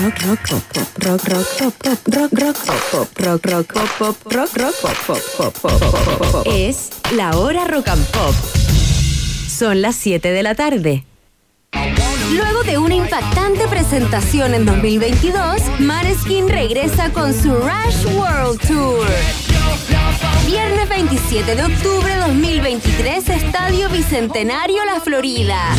rock, rock, pop, pop, rock, rock, pop, pop, rock, rock, pop, pop, rock, rock, pop, pop, rock, rock, pop, pop, pop, pop, pop, pop. Es la hora rock and pop. Son las 7 de la tarde. Luego de una impactante presentación en 2022, Maneskin regresa con su Rush World Tour. Viernes 27 de octubre 2023, Estadio Bicentenario La Florida.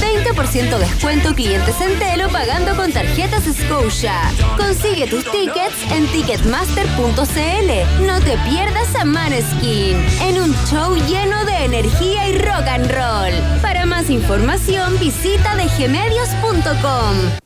20% descuento clientes en Telo pagando con tarjetas Scotia. Consigue tus tickets en ticketmaster.cl. No te pierdas a Maneskin en un show lleno de energía y rock and roll. Para más información visita dgmedios.com.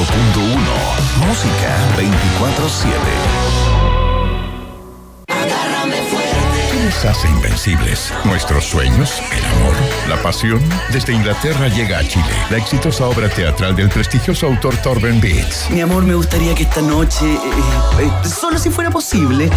música 24/7. Nos hace invencibles? ¿Nuestros sueños? ¿El amor? ¿La pasión? Desde Inglaterra llega a Chile la exitosa obra teatral del prestigioso autor Torben Beats. Mi amor, me gustaría que esta noche, eh, eh, solo si fuera posible,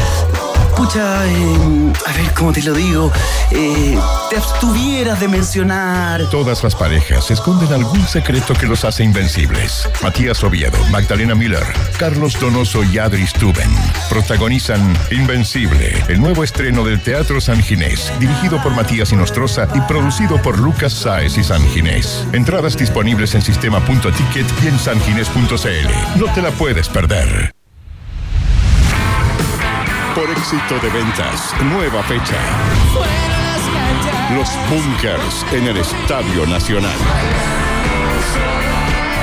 pucha, eh, a ver cómo te lo digo, eh, te abstuvieras de mencionar. Todas las parejas esconden algún secreto que los hace invencibles. Matías Oviedo, Magdalena Miller, Carlos Donoso y Adri Stuben protagonizan Invencible, el nuevo estreno del Teatro San Ginés, dirigido por Matías Inostroza y producido por Lucas Sáez y San Ginés. Entradas disponibles en sistema.ticket y en sanginés.cl. No te la puedes perder. Por éxito de ventas, nueva fecha. Los Bunkers en el Estadio Nacional.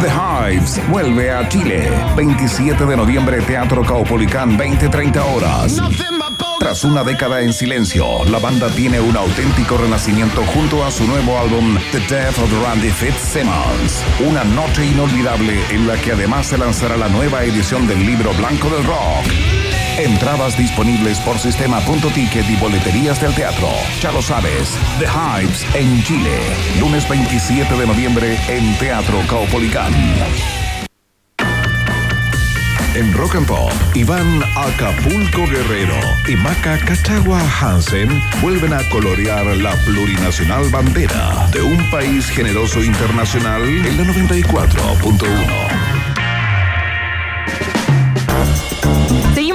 The Hives vuelve a Chile. 27 de noviembre, Teatro Caupolicán, 20-30 horas. Tras una década en silencio, la banda tiene un auténtico renacimiento junto a su nuevo álbum The Death of Randy Fitzsimmons. Una noche inolvidable en la que además se lanzará la nueva edición del libro blanco del rock. Entradas disponibles por sistema.ticket y boleterías del teatro. Ya lo sabes, The Hives en Chile. Lunes 27 de noviembre en Teatro Caupolicán. En Rock and Pop, Iván Acapulco Guerrero y Maca Cachagua Hansen vuelven a colorear la plurinacional bandera de un país generoso internacional en la 94.1.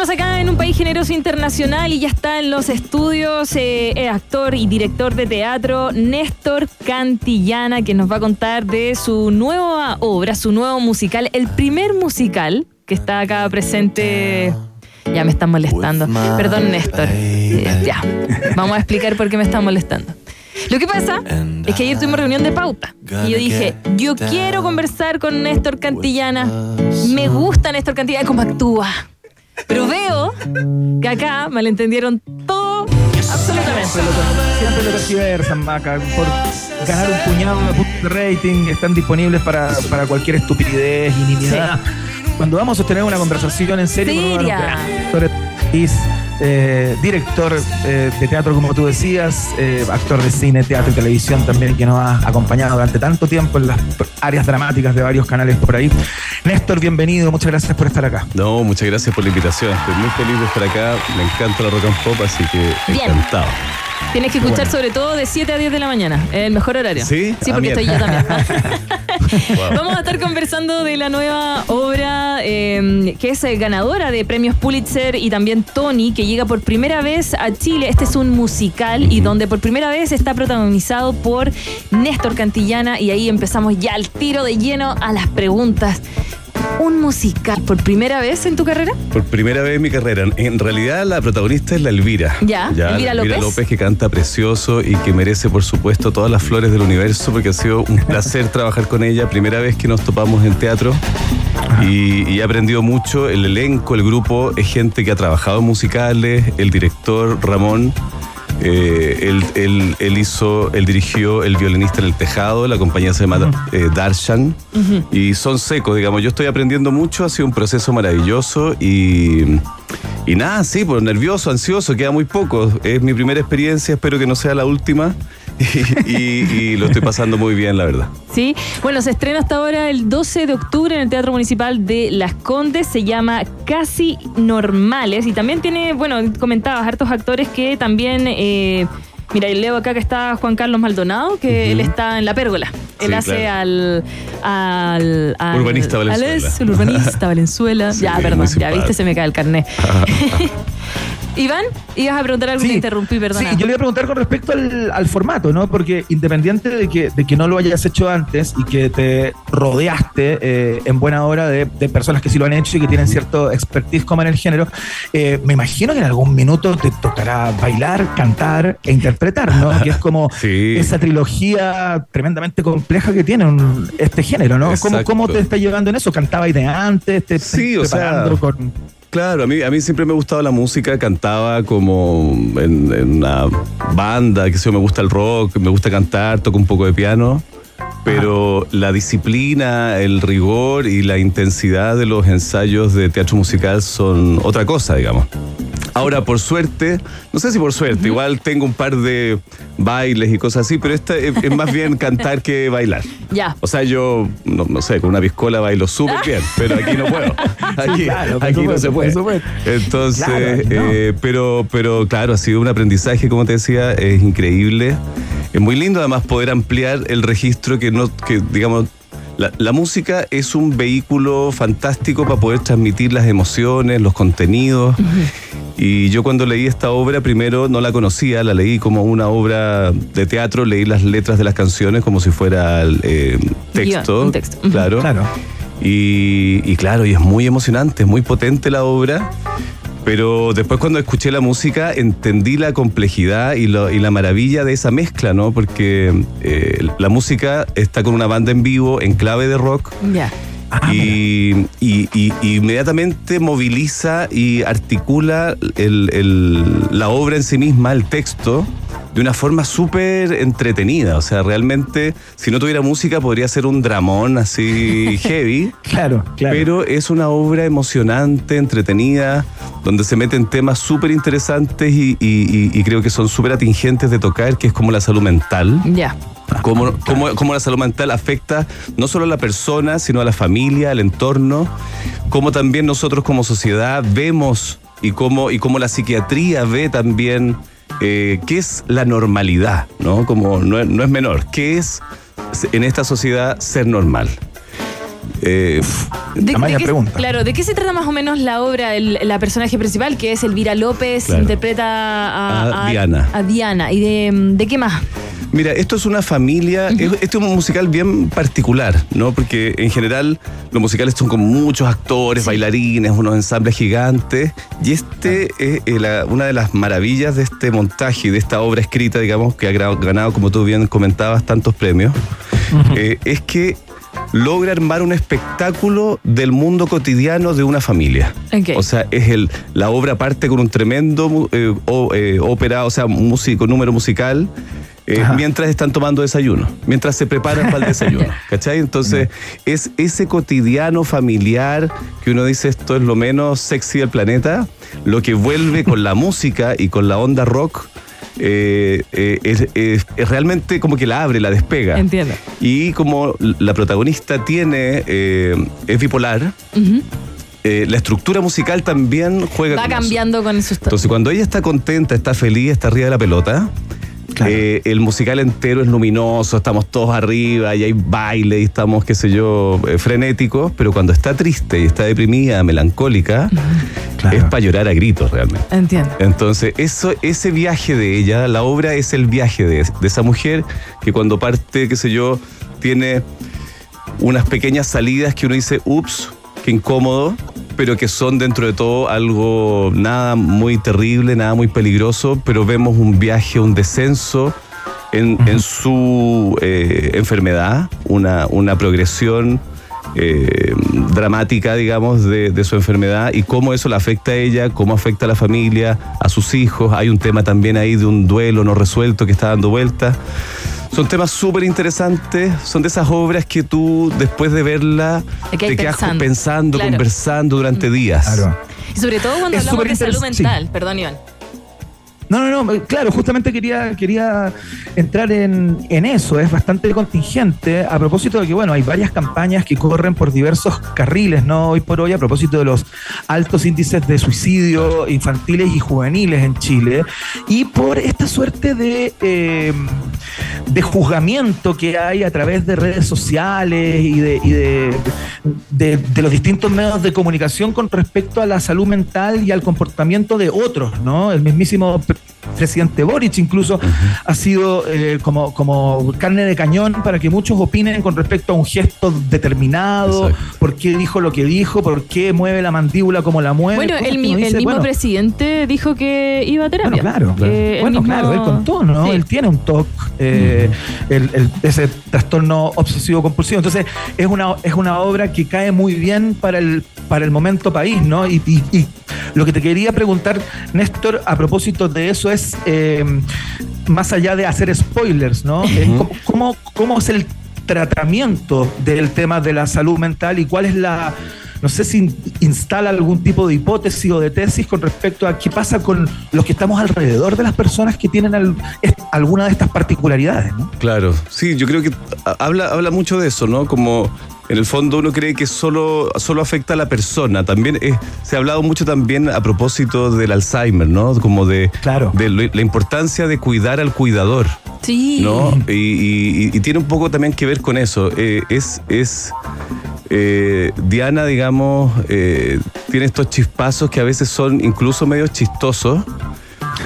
Seguimos acá en un país generoso internacional y ya está en los estudios eh, eh, actor y director de teatro Néstor Cantillana que nos va a contar de su nueva obra, su nuevo musical, el primer musical que está acá presente. Ya me están molestando. Perdón, Néstor. Eh, ya. Vamos a explicar por qué me están molestando. Lo que pasa es que ayer tuvimos reunión de pauta y yo dije, yo quiero conversar con Néstor Cantillana. Me gusta Néstor Cantillana cómo actúa. Pero veo que acá malentendieron todo absolutamente. Siempre lo tergiversan, Maca. Por ganar un puñado de puntos de rating, están disponibles para, para cualquier estupidez y nimiedad. Cuando vamos a sostener una conversación en serio con uno es, eh, director eh, de teatro, como tú decías, eh, actor de cine, teatro y televisión también, que nos ha acompañado durante tanto tiempo en las áreas dramáticas de varios canales por ahí. Néstor, bienvenido, muchas gracias por estar acá. No, muchas gracias por la invitación. Estoy muy feliz de estar acá. Me encanta la rock and pop, así que Bien. encantado. Tienes que escuchar sobre todo de 7 a 10 de la mañana, el mejor horario. ¿Sí? Sí, Ah, porque estoy yo también. Wow. Vamos a estar conversando de la nueva obra eh, que es eh, ganadora de premios Pulitzer y también Tony, que llega por primera vez a Chile. Este es un musical y donde por primera vez está protagonizado por Néstor Cantillana y ahí empezamos ya al tiro de lleno a las preguntas. Un musical por primera vez en tu carrera? Por primera vez en mi carrera. En realidad la protagonista es la Elvira. Ya, Elvira Elvira López. López que canta precioso y que merece por supuesto todas las flores del universo porque ha sido un placer trabajar con ella. Primera vez que nos topamos en teatro y, y he aprendido mucho. El elenco, el grupo es gente que ha trabajado en musicales. El director Ramón. Eh, él, él- él hizo, él dirigió El violinista en el tejado, la compañía se llama eh, Darshan, y son secos, digamos. Yo estoy aprendiendo mucho, ha sido un proceso maravilloso y, y nada, sí, pues nervioso, ansioso, queda muy poco. Es mi primera experiencia, espero que no sea la última y, lo estoy pasando muy bien, la verdad. Sí. Bueno, se estrena hasta ahora el 12 de octubre en el Teatro Municipal de Las Condes. Se llama Casi Normales. Y también tiene, bueno, comentabas, hartos actores que también. eh, Mira, y leo acá que está Juan Carlos Maldonado, que él está en La Pérgola. Él hace claro. al, al, al- Urbanista al- Valenzuela. es el urbanista Valenzuela. Sí, ya, perdón, ya viste, se me cae el carnet. Iván, ibas a preguntar algo, te interrumpí, perdona. Sí, yo le iba a preguntar con respecto al, al formato, ¿no? Porque independiente de que, de que no lo hayas hecho antes y que te rodeaste eh, en buena hora de, de personas que sí lo han hecho y que tienen cierto expertise como en el género, eh, me imagino que en algún minuto te tocará bailar, cantar e interpretar, ¿no? Que es como Sí. esa trilogía tremendamente compleja que tiene un- este género, ¿no? ¿Cómo. ¿Cómo te está llevando en eso? ¿Cantabas de antes? ¿Te Sí, estás o sea, preparando con...? Claro, a mí, a mí siempre me ha gustado la música, cantaba como en, en una banda, que sé yo, me gusta el rock, me gusta cantar, toco un poco de piano, pero la disciplina, el rigor y la intensidad de los ensayos de teatro musical son otra cosa, digamos. Ahora, por suerte, no sé si por suerte, igual tengo un par de bailes y cosas así, pero esta es, es más bien cantar que bailar. Ya. O sea, yo, no, no sé, con una piscola bailo súper bien, pero aquí no puedo. Aquí, claro, aquí no se puede. Entonces, Claro, no. eh, pero, pero claro, ha sido un aprendizaje, como te decía, es increíble. Es muy lindo además poder ampliar el registro que no, que digamos, la, la música es un vehículo fantástico para poder transmitir las emociones, los contenidos. Y yo cuando leí esta obra, primero no la conocía, la leí como una obra de teatro, leí las letras de las canciones como si fuera eh, texto. Guión. Claro. Claro. Y, y claro, y es muy emocionante, es muy potente la obra. Pero después cuando escuché la música entendí la complejidad y, lo- y la maravilla de esa mezcla, ¿no? Porque eh, la música está con una banda en vivo, en clave de rock, Ya. Ah, y, y- y- y inmediatamente moviliza y articula el- el- la obra en sí misma, el texto, de una forma súper entretenida. O sea, realmente, si no tuviera música, podría ser un dramón así heavy. Claro, claro. Pero es una obra emocionante, entretenida, donde se meten temas súper interesantes y, y- y- y creo que son súper atingentes de tocar, que es como la salud mental. Ya. Cómo, cómo- cómo la salud mental afecta no solo a la persona, sino a la familia, al entorno. Cómo también nosotros como sociedad vemos y cómo, y cómo la psiquiatría ve también eh, qué es la normalidad, ¿no? Como no, es- no es menor. ¿Qué es en esta sociedad ser normal? Eh, ¿De, Amaya de qué, pregunta. Claro, ¿de qué se trata más o menos la obra, el- la personaje principal, que es Elvira López, Claro. interpreta a, A Diana. A Diana. ¿Y de, de qué más? Mira, esto es una familia, es- esto es un musical bien particular, ¿no? Porque en general los musicales son con muchos actores, bailarines, unos ensambles gigantes, y este es eh, la- una de las maravillas de este montaje y de esta obra escrita, digamos, que ha ganado, como tú bien comentabas, tantos premios, eh, es que logra armar un espectáculo del mundo cotidiano de una familia. O sea, es el, la obra parte con un tremendo eh, eh, ópera, o sea, músico, número musical, eh, mientras están tomando desayuno, mientras se preparan para el desayuno. ¿Cachai? Entonces, es ese cotidiano familiar que uno dice esto es lo menos sexy del planeta, lo que vuelve con la música y con la onda rock. eh, eh, es, es- es realmente como que la abre, la despega. Entiendo. Y como la protagonista tiene, es bipolar, eh, la estructura musical también juega Va con eso. cambiando con sus... Entonces, cuando ella está contenta, está feliz, está arriba de la pelota, Claro. eh, el musical entero es luminoso, estamos todos arriba y hay baile y estamos, qué sé yo, eh, frenéticos, pero cuando está triste y está deprimida, melancólica, Claro. es para llorar a gritos realmente. Entiendo. Entonces, eso, ese viaje de ella, la obra es el viaje de, de esa mujer que cuando parte, qué sé yo, tiene unas pequeñas salidas que uno dice, ups, que incómodo, pero que son dentro de todo algo nada muy terrible, nada muy peligroso, pero vemos un viaje, un descenso en, en su eh, enfermedad, una, una progresión eh, dramática, digamos, de, de, su enfermedad y cómo eso la afecta a ella, cómo afecta a la familia, a sus hijos. Hay un tema también ahí de un duelo no resuelto que está dando vueltas. Son temas súper interesantes, son de esas obras que tú después de verla te quedas pensando, pensando claro. conversando durante mm. días. Claro. Y sobre todo cuando es hablamos de salud mental, sí. perdón Iván. No, no, no, claro, justamente quería, quería entrar en, en, eso, es bastante contingente a propósito de que, bueno, hay varias campañas que corren por diversos carriles, ¿no? Hoy por hoy, a propósito de los altos índices de suicidio infantiles y juveniles en Chile, y por esta suerte de, eh, de juzgamiento que hay a través de redes sociales y, de, y de, de los distintos medios de comunicación con respecto a la salud mental y al comportamiento de otros, ¿no? El mismísimo presidente Boric incluso uh -huh. ha sido eh, como, como carne de cañón para que muchos opinen con respecto a un gesto determinado, Exacto. por qué dijo lo que dijo, por qué mueve la mandíbula como la mueve. Bueno, el, mi, dice, el, mismo bueno, presidente dijo que iba a terapia. Bueno, claro, claro. Eh, bueno, mismo... claro, él contó, ¿no? Sí. Él tiene un TOC, eh, uh -huh. el, ese trastorno obsesivo compulsivo. Entonces, es una, es una obra que cae muy bien para el, para el momento país, ¿no? Y, y, y lo que te quería preguntar, Néstor, a propósito de eso es, eh, más allá de hacer spoilers, ¿no? Uh -huh. ¿cómo, ¿Cómo es el tratamiento del tema de la salud mental y cuál es la no sé si instala algún tipo de hipótesis o de tesis con respecto a qué pasa con los que estamos alrededor de las personas que tienen al, alguna de estas particularidades. ¿no? Claro, sí, yo creo que habla, habla mucho de eso, ¿no? Como en el fondo uno cree que solo, solo afecta a la persona. También es, se ha hablado mucho también a propósito del Alzheimer, ¿no? Como de, claro. de la importancia de cuidar al cuidador. Sí. ¿no? Y, y, y tiene un poco también que ver con eso. Eh, es, es eh, Diana, digamos, eh, tiene estos chispazos que a veces son incluso medio chistosos.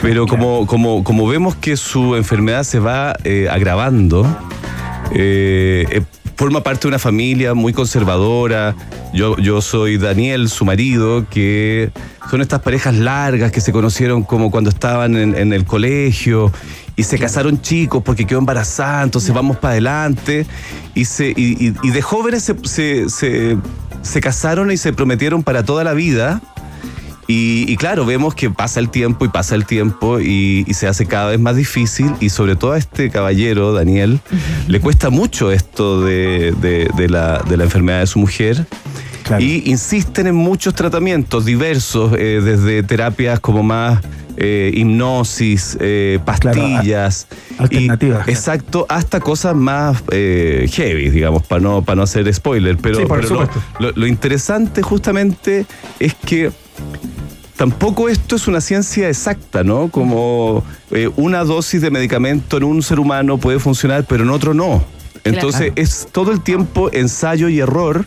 Pero como, como, como vemos que su enfermedad se va eh, agravando, eh, eh, forma parte de una familia muy conservadora. Yo, yo soy Daniel, su marido, que son estas parejas largas que se conocieron como cuando estaban en, en el colegio y se casaron chicos porque quedó embarazada, entonces vamos para adelante. Y, se, y, y, y de jóvenes se, se, se, se, casaron y se prometieron para toda la vida. Y, y, claro, vemos que pasa el tiempo y pasa el tiempo y, y, se hace cada vez más difícil y sobre todo a este caballero, Daniel, le cuesta mucho esto de, de, de, la, de la enfermedad de su mujer. Claro. Y insisten en muchos tratamientos diversos, eh, desde terapias como más eh, hipnosis, eh, pastillas. Claro, alternativas. Y, exacto, hasta cosas más eh, heavy, digamos, para no, para no hacer spoiler. Pero, sí, pero lo, lo, lo, interesante justamente es que tampoco esto es una ciencia exacta, ¿no? Como eh, una dosis de medicamento en un ser humano puede funcionar, pero en otro no. Entonces claro. es todo el tiempo ensayo y error.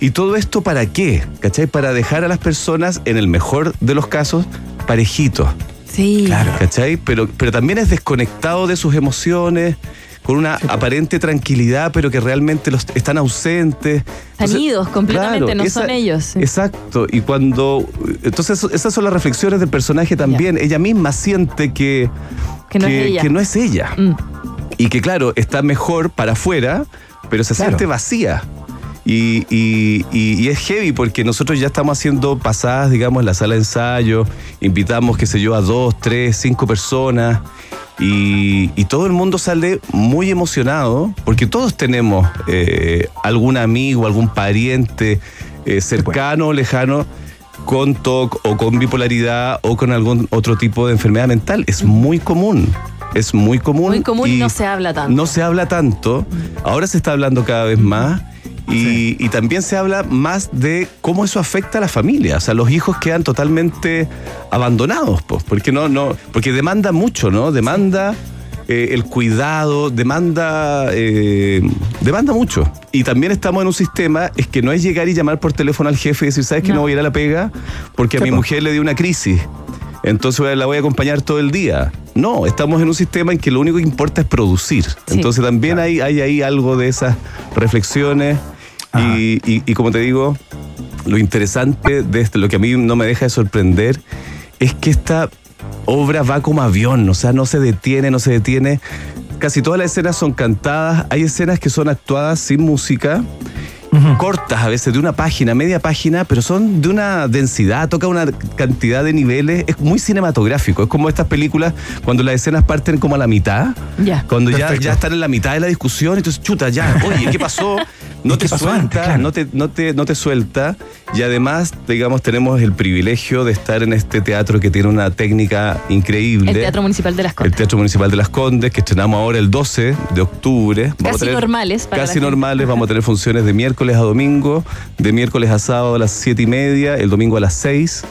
¿Y todo esto para qué? ¿Cachai? Para dejar a las personas, en el mejor de los casos, parejitos. Sí. Claro. ¿Cachai? Pero, pero también es desconectado de sus emociones, con una sí, aparente tranquilidad, pero que realmente los están ausentes. Están completamente, claro, no esa, son ellos. Sí. Exacto. Y cuando. Entonces, esas son las reflexiones del personaje también. Yeah. Ella misma siente que. Que no que, es ella. Que no es ella. Mm. Y que, claro, está mejor para afuera, pero se claro. siente vacía. Y, y, y, es heavy porque nosotros ya estamos haciendo pasadas, digamos, en la sala de ensayo, invitamos, qué sé yo, a dos, tres, cinco personas y, y todo el mundo sale muy emocionado porque todos tenemos eh, algún amigo, algún pariente eh, cercano o lejano con TOC o con bipolaridad o con algún otro tipo de enfermedad mental. Es muy común es muy común. Muy común y, no se habla tanto. No se habla tanto. Ahora se está hablando cada vez más. Y, sí. y, también se habla más de cómo eso afecta a la familia. O sea, los hijos quedan totalmente abandonados, pues, porque no, no, porque demanda mucho, ¿no? Demanda eh, el cuidado, demanda, eh, demanda mucho. Y también estamos en un sistema, es que no es llegar y llamar por teléfono al jefe y decir, ¿sabes que no, no voy a ir a la pega? Porque a mi mujer le dio una crisis entonces la voy a acompañar todo el día. No, estamos en un sistema en que lo único que importa es producir. Sí, entonces también claro. hay, hay ahí algo de esas reflexiones y, y, y, como te digo, lo interesante de esto, lo que a mí no me deja de sorprender, es que esta obra va como avión, o sea, no se detiene, no se detiene. Casi todas las escenas son cantadas, hay escenas que son actuadas sin música cortas a veces, de una página, media página, pero son de una densidad, toca una cantidad de niveles, es muy cinematográfico, es como estas películas cuando las escenas parten como a la mitad, cuando ya, ya están en la mitad de la discusión, entonces chuta, ya, oye, ¿qué pasó? No ¿Y te suelta, antes? Claro. no, te, no, te, no te suelta, y además, digamos, tenemos el privilegio de estar en este teatro que tiene una técnica increíble. El Teatro Municipal de las El Condes. Teatro Municipal de las Condes, que estrenamos ahora el 12 de octubre. Casi normales para Casi gente. normales. Vamos a tener funciones de miércoles a domingo, de miércoles a sábado a las 7 y media, el domingo a las 6.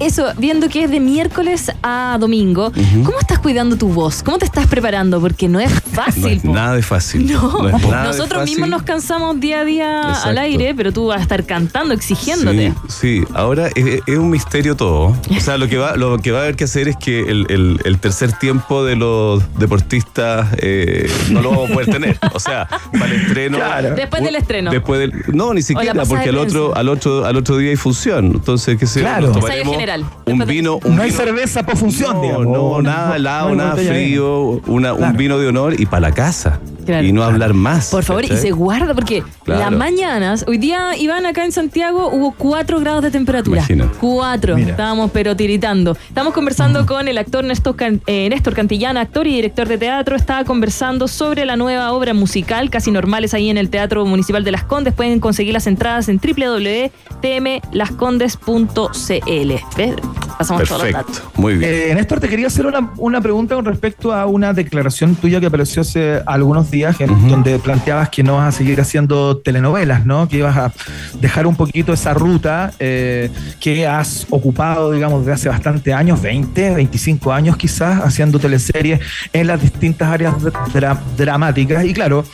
Eso, viendo que es de miércoles a domingo, ¿cómo estás cuidando tu voz? ¿Cómo te estás preparando? Porque no es fácil. No es nada de fácil. No, es nada de nosotros fácil. mismos nos cansamos día a día al aire, pero tú vas a estar cantando, exigiéndote. Sí, sí. ahora es, es un misterio todo. O sea, lo que va, lo que va a haber que hacer es que el, el- el tercer tiempo de los deportistas eh, no lo vamos a poder tener. O sea, para el estreno. Después del estreno. Después del, no, ni siquiera, porque al otro, al otro, al otro día hay función. Entonces, qué sé Claro. Tomaremos general. Un vino, un No hay vino- cerveza por función, no, digamos. no, nada helado, nada botella frío, una, Claro. un vino de honor y para la casa. Claro. Y no hablar más. Por favor, y se guarda, porque Claro. las mañanas, hoy día, Iván, acá en Santiago, hubo 4 grados de temperatura. Imagínate. 4. Mira. Estábamos pero tiritando. Estamos conversando con el actor Néstor, Can- eh, Néstor Cantillana, actor y director de teatro. Estaba conversando sobre la nueva obra musical, casi normales, ahí en el Teatro Municipal de Las Condes. Pueden conseguir las entradas en www.tmlascondes.cl. ¿Ves? Pasamos todos los datos. Perfecto, muy bien. Eh, Néstor, te quería hacer una, una pregunta con respecto a una declaración tuya que apareció hace algunos días, en donde planteabas que no vas a seguir haciendo telenovelas, ¿no? Que ibas a dejar un poquito esa ruta eh, que has ocupado, digamos, desde hace bastante años, 20, 25 años quizás, haciendo teleseries en las distintas áreas dra- dramáticas. Y claro,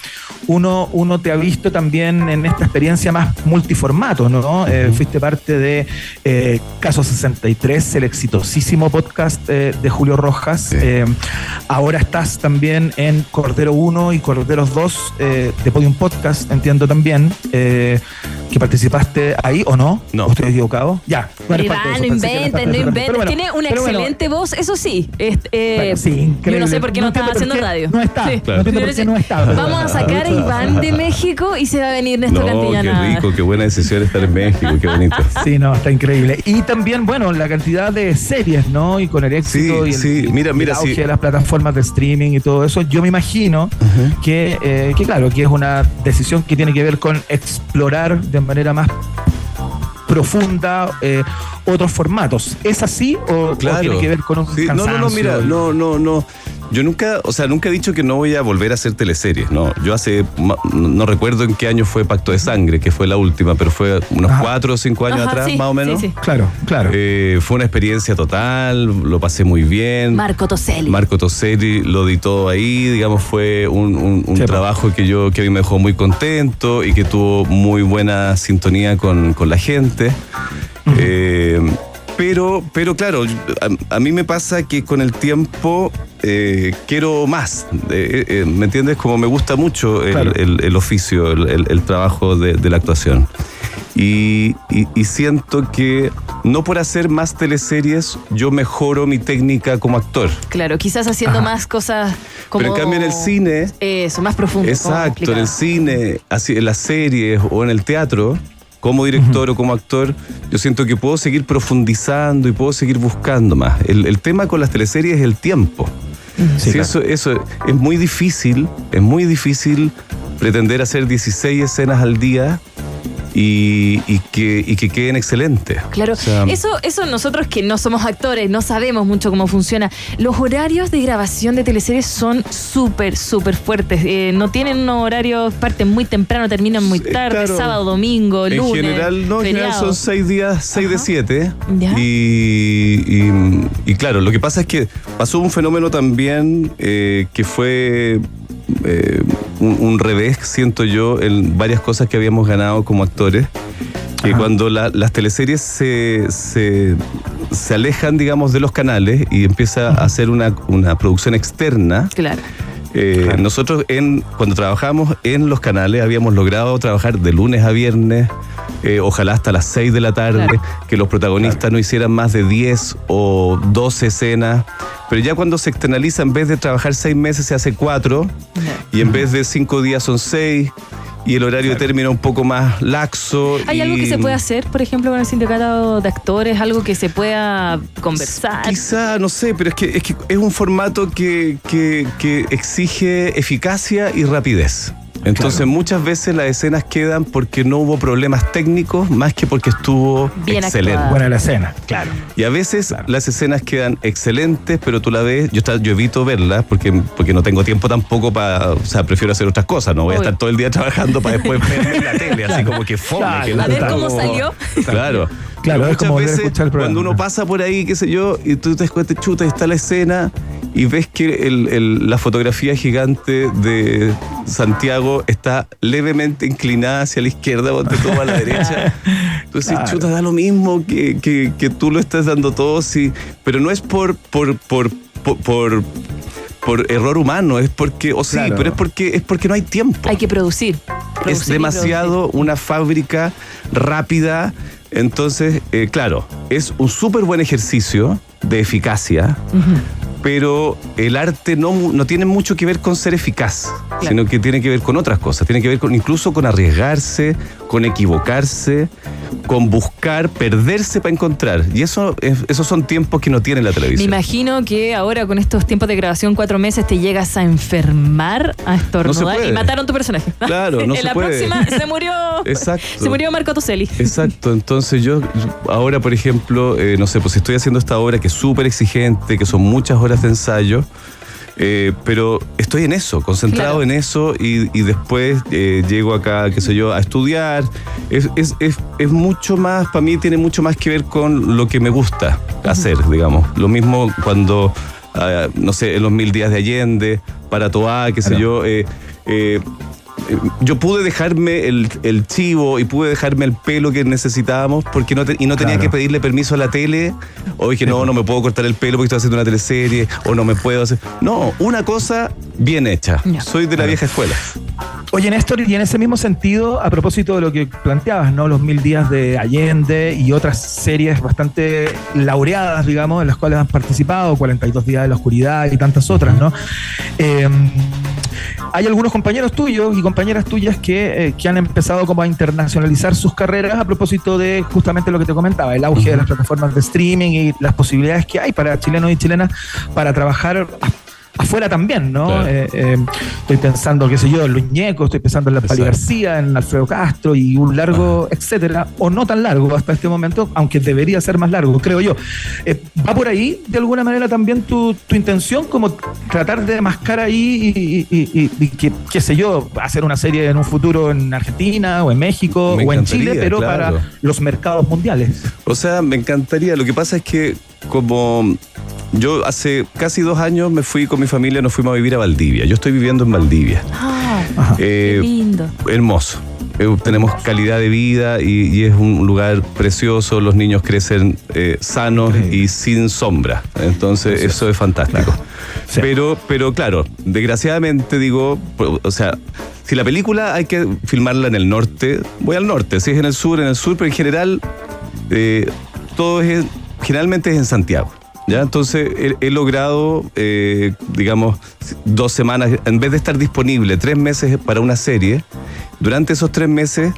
uno, uno te ha visto también en esta experiencia más multiformato, ¿no? Eh, fuiste parte de eh, Caso 63, el exitosísimo podcast eh, de Julio Rojas. Sí. Ahora estás también en Cordero 1 y Corderos 2 eh, de Podium Podcast, entiendo también, eh, que participaste ahí o no. No. ¿O estoy equivocado? Ya. no Iván, no parte no bueno, Tiene una pero bueno, excelente voz, eso sí. Este, eh, Bueno, sí, yo increíble. no sé por qué no, No estaba haciendo qué radio. no está. Sí. Claro. No entiendo por qué no está, Vamos a sacar a Iván de México y se va a venir Néstor No, qué Cantillana. rico, qué buena decisión estar en México, qué bonito. Sí, no, está increíble. Y también, bueno, la cantidad de series, ¿no? Y con el éxito Sí, y el, sí, y mira, el mira, auge sí. de las plataformas de streaming y todo eso, yo me imagino que, eh, que, claro, que es una decisión que tiene que ver con explorar de manera más profunda eh, otros formatos. ¿Es así o, o tiene que ver con un Sí, No, no, no, mira, no, no, no. Yo nunca, o sea, nunca he dicho que no voy a volver a hacer teleseries, ¿no? Yo hace, no recuerdo en qué año fue Pacto de Sangre, que fue la última, pero fue unos Ajá. cuatro o cinco años Ajá, atrás, sí, más o menos. sí, sí. Claro, claro. Eh, fue una experiencia total, lo pasé muy bien. Marco Toselli. Marco Toselli lo editó ahí, digamos, fue un, trabajo que yo que a mí me dejó muy contento y que tuvo muy buena sintonía con, con la gente. Eh, pero, pero claro, a, a mí me pasa que con el tiempo eh, quiero más. Eh, eh, ¿Me entiendes? Como me gusta mucho el, Claro. el- el oficio, el, el- el trabajo de, de la actuación. Y, y- y siento que no por hacer más teleseries yo mejoro mi técnica como actor. Claro, quizás haciendo más cosas como. Pero en cambio en el cine, Eso, más profundo. exacto, en el cine, así, en las series o en el teatro, como director o como actor, yo siento que puedo seguir profundizando y puedo seguir buscando más. El, el tema con las teleseries es el tiempo. Sí, Sí, claro. eso, eso es muy difícil, es muy difícil pretender hacer 16 escenas al día y, y que, y que queden excelentes. Claro, O sea, eso, eso nosotros que no somos actores, no sabemos mucho cómo funciona. Los horarios de grabación de teleseries son súper, súper fuertes. Eh, no tienen unos horarios, parten muy temprano, terminan muy tarde, claro. sábado, domingo, En lunes. general, no, en general son seis días, seis de siete. Ya. Y, y- y claro, lo que pasa es que pasó un fenómeno también eh, que fue eh, un, un revés, siento yo, en varias cosas que habíamos ganado como actores. Que Ajá. cuando la- las teleseries se, se, se alejan, digamos, de los canales y empieza a hacer una, una producción externa, Claro. eh, Nosotros en, cuando trabajamos en los canales habíamos logrado trabajar de lunes a viernes eh, ojalá hasta las 6 de la tarde, Claro. que los protagonistas no hicieran más de 10 o 12 escenas. Pero ya cuando se externaliza, en vez de trabajar 6 meses, se hace 4, y en vez de 5 días son 6, y el horario de término un poco más laxo. ¿Hay y- algo que se pueda hacer, por ejemplo, con el sindicato de actores? ¿Algo que se pueda conversar? Quizá, no sé, pero es que es, que es un formato que, que- que exige eficacia y rapidez. Entonces muchas veces las escenas quedan porque no hubo problemas técnicos más que porque estuvo Bien excelente. actuada. Buena la escena, claro. Y a veces las escenas quedan excelentes, pero tú la ves, yo, está- yo evito verlas porque, porque no tengo tiempo tampoco para, o sea, prefiero hacer otras cosas, no voy a estar todo el día trabajando para después verme en la tele, así como que fome. Claro, que a ver cómo como- salió. Claro. Claro, es como veces escuchar el programa. cuando uno pasa por ahí, qué sé yo, y tú te das cuenta, chuta, ahí está la escena y ves que el- el- la fotografía gigante de Santiago está levemente inclinada hacia la izquierda, ponte todo a la derecha. Entonces, Claro. chuta, da lo mismo que, que- que tú lo estás dando todo, sí. Pero no es por, por, por, por, por- por error humano, es porque, o sí, Claro. pero es porque, es porque no hay tiempo Hay que producir. es producir demasiado una fábrica rápida. Entonces, eh, claro, es un súper buen ejercicio de eficacia, pero el arte no, no tiene mucho que ver con ser eficaz, sino que tiene que ver con otras cosas. Tiene que ver con incluso con arriesgarse, con equivocarse, con buscar, perderse para encontrar. Y eso, es- esos son tiempos que no tiene la Me televisión. imagino que ahora con estos tiempos de grabación, cuatro meses, te llegas a enfermar, a estornudar y mataron tu personaje. Claro, no en se la puede. próxima se murió. Exacto. Se murió Marco Toselli. Exacto, entonces yo ahora, por ejemplo, eh, no sé, pues estoy haciendo esta obra que es súper exigente, que son muchas horas de ensayo, eh, pero estoy en eso, concentrado Claro. en eso y, y después eh, llego acá, qué sé yo, a estudiar. Es, es, es, es mucho más, para mí tiene mucho más que ver con lo que me gusta hacer, digamos. Lo mismo cuando, ah, no sé, en los mil días de Allende, para Toa, qué sé Claro. yo. eh, eh, eh, yo pude dejarme el, el chivo y pude dejarme el pelo que necesitábamos porque no te- y no tenía Claro. que pedirle permiso a la tele o dije no, no me puedo cortar el pelo porque estoy haciendo una teleserie o no me puedo hacer. No, una cosa bien hecha. Soy de la vieja escuela. Oye, Néstor, y en ese mismo sentido, a propósito de lo que planteabas, ¿no? Los mil días de Allende y otras series bastante laureadas, digamos, en las cuales han participado, 42 días de la oscuridad y tantas otras, ¿no? Eh, hay algunos compañeros tuyos y compañeras tuyas que, eh, que han empezado como a internacionalizar sus carreras a propósito de justamente lo que te comentaba, el auge de las plataformas de streaming y las posibilidades que hay para chilenos y chilenas para trabajar afuera también, ¿no? Claro. Eh, eh, estoy pensando, qué sé yo, en Luis Ñeco, estoy pensando en la Pali. García, en Alfredo Castro y un largo, etcétera, o no tan largo hasta este momento, aunque debería ser más largo, creo yo. Eh, ¿Va por ahí de alguna manera también tu, tu intención, como tratar de mascar ahí y, y- y- y que, qué sé yo, hacer una serie en un futuro en Argentina o en México Me o en Chile, pero claro. para los mercados mundiales? O sea, me encantaría. Lo que pasa es que como yo hace casi dos años me fui con mi familia, nos fuimos a vivir a Valdivia. Yo estoy viviendo en Valdivia. Ah, Eh, qué lindo. hermoso. Eh, tenemos calidad de vida y, y es un lugar precioso. Los niños crecen eh, sanos y sin sombra. Entonces, eso es fantástico. Sí. Pero, pero claro, desgraciadamente digo, pues, o sea, si la película hay que filmarla en el norte, voy al norte. Si es en el sur, en el sur, pero en general, eh, todo es, generalmente es en Santiago. ¿Ya? Entonces he, logrado, eh, digamos, dos semanas, en vez de estar disponible tres meses para una serie, durante esos tres meses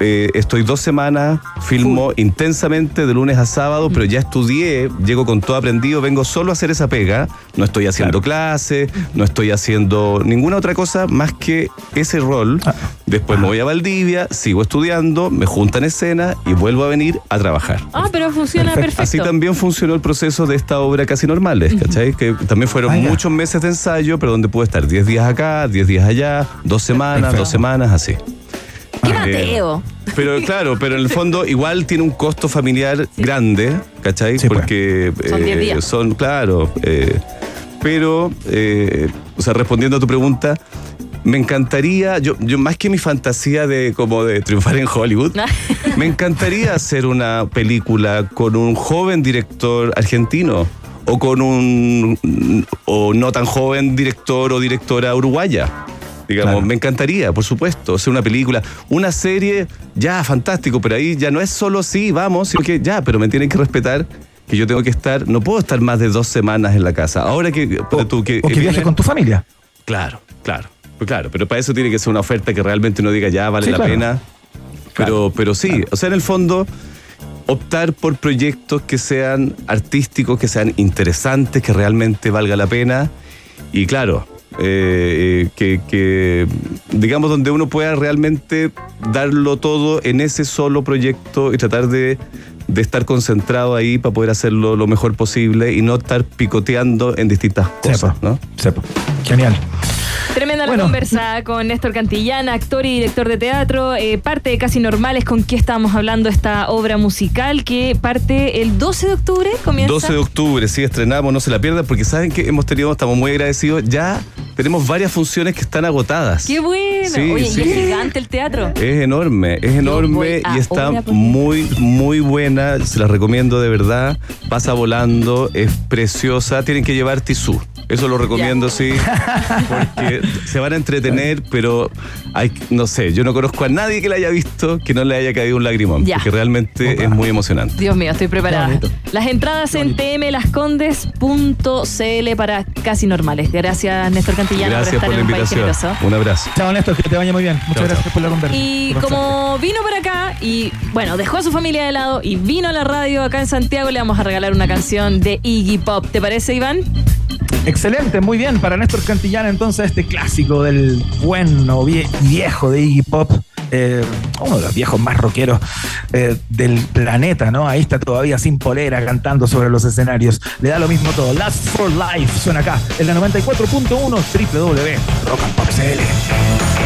eh, estoy dos semanas, filmo intensamente de lunes a sábado, pero ya estudié, llego con todo aprendido, vengo solo a hacer esa pega, no estoy haciendo clases, no estoy haciendo ninguna otra cosa más que ese rol. Después me voy a Valdivia, sigo estudiando, me juntan escenas y vuelvo a venir a trabajar. Ah, pero funciona perfecto. Así también funcionó el proceso de esta obra casi normales, ¿cachai? Que también fueron Ah, muchos meses de ensayo, pero donde pude estar 10 días acá, 10 días allá, dos semanas, Perfecto. dos semanas, así. ¡Qué Eh! Pero claro, pero en el fondo igual tiene un costo familiar grande, ¿cachai? Sí, pues. Porque Son 10 días. son, claro, eh, pero, eh, o sea, respondiendo a tu pregunta, me encantaría, yo, yo más que mi fantasía de como de triunfar en Hollywood, me encantaría hacer una película con un joven director argentino o con un o no tan joven director o directora uruguaya. Digamos, Claro. me encantaría, por supuesto, hacer una película, una serie, ya, fantástico, pero ahí ya no es solo sí, vamos, sino que ya, pero me tienen que respetar que yo tengo que estar, no puedo estar más de dos semanas en la casa. Ahora que, O, tú, que, o que viajes con tu familia. Claro, claro. Pues claro, pero para eso tiene que ser una oferta que realmente uno diga ya vale Sí, la claro. pena. Pero, pero sí, o sea, en el fondo, optar por proyectos que sean artísticos, que sean interesantes, que realmente valga la pena. Y claro, eh, eh, que, que, digamos donde uno pueda realmente darlo todo en ese solo proyecto y tratar de, de estar concentrado ahí para poder hacerlo lo mejor posible y no estar picoteando en distintas cosas, Sepa. ¿no? Sepa. Genial. Tremenda la Bueno. conversa con Néstor Cantillana, actor y director de teatro, eh, parte de Casi Normales, con qué estábamos hablando esta obra musical que parte el 12 de octubre, comienza. 12 de octubre, sí, estrenamos, no se la pierdan, porque saben que hemos tenido, estamos muy agradecidos, ya tenemos varias funciones que están agotadas. ¡Qué bueno! Sí, Oye, sí. y es gigante el teatro. Es enorme, es enorme y está muy, muy buena. Se la recomiendo de verdad. Pasa volando, es preciosa. Tienen que llevar tisú. Eso lo recomiendo, sí. Porque se van a entretener, pero hay, no sé, yo no conozco a nadie que la haya visto que no le haya caído un lagrimón. Ya. Porque realmente es muy emocionante. Dios mío, estoy preparada. Las entradas en tmlascondes.cl para Casi Normales. Gracias, Néstor Cantillana, Gracias por por estar la en un país invitación. generoso. Un abrazo. Chao, Néstor, que te vaya muy bien. Muchas Chao, gracias chao. por la conversa. Y Por como vino por acá y bueno, dejó a su familia de lado y vino a la radio acá en Santiago, le vamos a regalar una canción de Iggy Pop. ¿Te parece, Iván? Excelente, muy bien. Para Néstor Cantillana, entonces, este clásico del bueno vie- viejo de Iggy Pop, eh, uno de los viejos más rockeros eh, del planeta, ¿no? Ahí está todavía sin polera cantando sobre los escenarios. Le da lo mismo todo. Last for Life suena acá en la 94.1 www. Rock and Pop CL.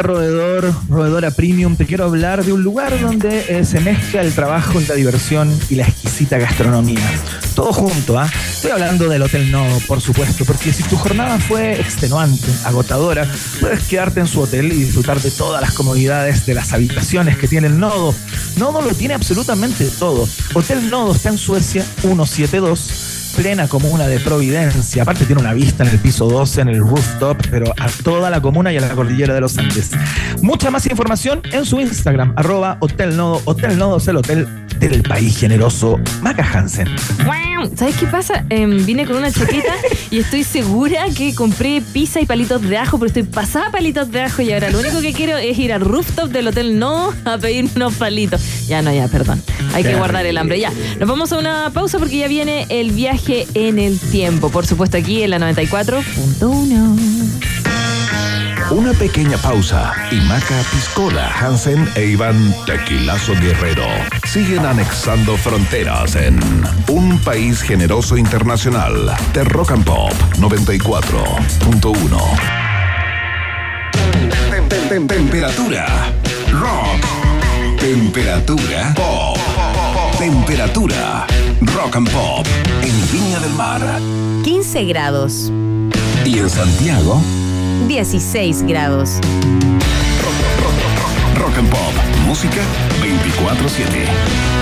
Roedor, Roedora Premium, te quiero hablar de un lugar donde eh, se mezcla el trabajo, la diversión y la exquisita gastronomía. Todo junto, ¿ah? Estoy hablando del Hotel Nodo, por supuesto, porque si tu jornada fue extenuante, agotadora, puedes quedarte en su hotel y disfrutar de todas las comodidades de las habitaciones que tiene el Nodo. Nodo lo tiene absolutamente todo. Hotel Nodo está en Suecia 172 plena comuna de Providencia. Aparte tiene una vista en el piso 12, en el rooftop, pero a toda la comuna y a la cordillera de los Andes. Mucha más información en su Instagram, arroba Hotel Nodo. Hotel Nodo es el hotel del país generoso Maca Hansen. ¿Sabes qué pasa? Em, vine con una chaqueta y estoy segura que compré pizza y palitos de ajo, pero estoy pasada palitos de ajo y ahora lo único que quiero es ir al rooftop del hotel no a pedir unos palitos. Ya no, ya, perdón. Hay que guardar el hambre. Ya, nos vamos a una pausa porque ya viene el viaje en el tiempo. Por supuesto, aquí en la 94.1. Una pequeña pausa y Maca Piscola, Hansen e Iván Tequilazo Guerrero siguen anexando fronteras en un país generoso internacional de Rock and Pop 94.1. Temperatura rock. Temperatura pop. Temperatura rock and pop en Viña del Mar 15 grados. y en Santiago 16 grados. Rock and Pop, música 24/7.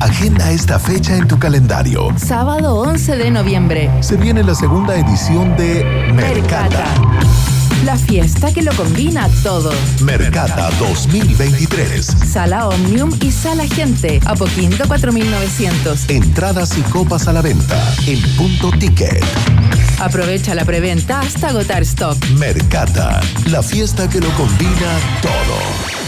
Agenda esta fecha en tu calendario. Sábado 11 de noviembre. Se viene la segunda edición de Mercata. La fiesta que lo combina todo. Mercata 2023. Sala Omnium y Sala Gente. Apoquindo 4900. Entradas y copas a la venta en punto ticket. Aprovecha la preventa hasta agotar stock. Mercata, la fiesta que lo combina todo.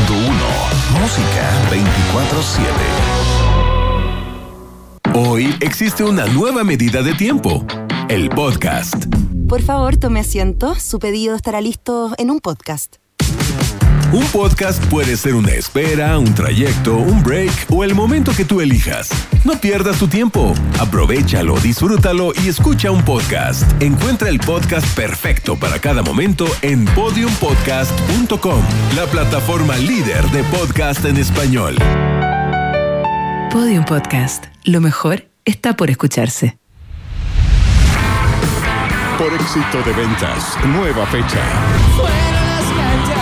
música 24/7. Hoy existe una nueva medida de tiempo, el podcast. Por favor, tome asiento. Su pedido estará listo en un podcast. Un podcast puede ser una espera, un trayecto, un break o el momento que tú elijas. No pierdas tu tiempo. Aprovechalo, disfrútalo y escucha un podcast. Encuentra el podcast perfecto para cada momento en podiumpodcast.com, la plataforma líder de podcast en español. Podium Podcast. Lo mejor está por escucharse. Por éxito de ventas, nueva fecha.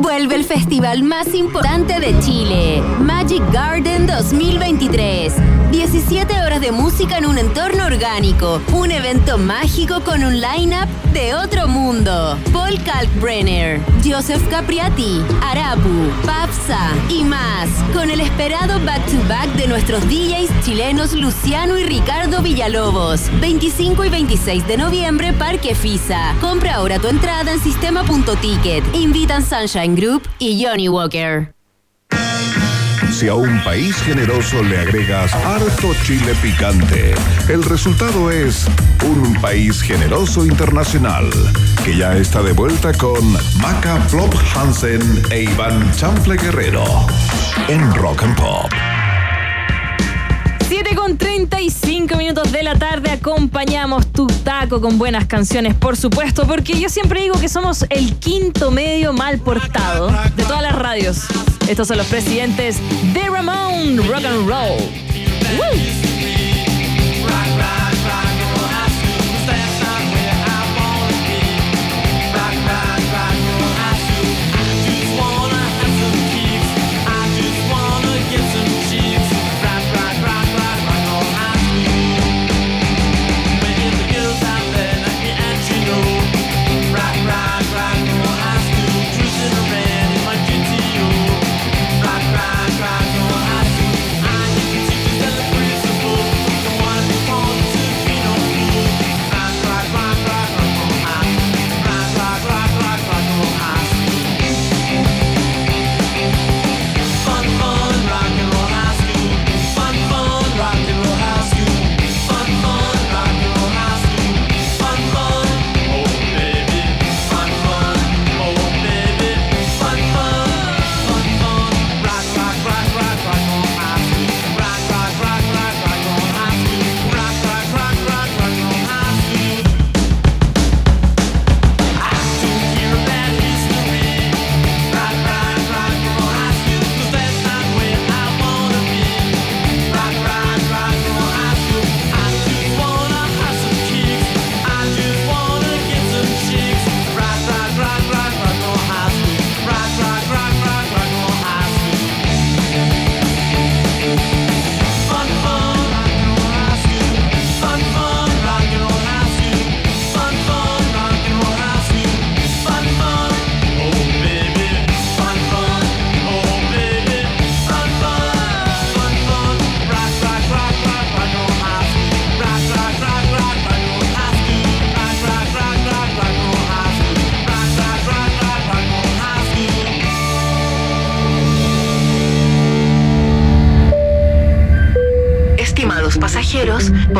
Vuelve el festival más importante de Chile, Magic Garden 2023. 17 horas de música en un entorno orgánico, un evento mágico con un line-up de otro mundo. Paul Kalkbrenner, Joseph Capriati, Arapu, Papsa y más, con el esperado back-to-back de nuestros DJs chilenos Luciano y Ricardo Villalobos. 25 y 26 de noviembre, Parque Fisa. Compra ahora tu entrada en sistema.ticket. Invitan Sunshine Group y Johnny Walker. Si a un país generoso le agregas harto chile picante, el resultado es un país generoso internacional que ya está de vuelta con Maca Plop Hansen e Iván Chample Guerrero en Rock and Pop. 7 con 35 minutos de la tarde acompañamos tu taco con buenas canciones, por supuesto, porque yo siempre digo que somos el quinto medio mal portado de todas las radios. Estos son los presidentes de Ramón Rock and Roll.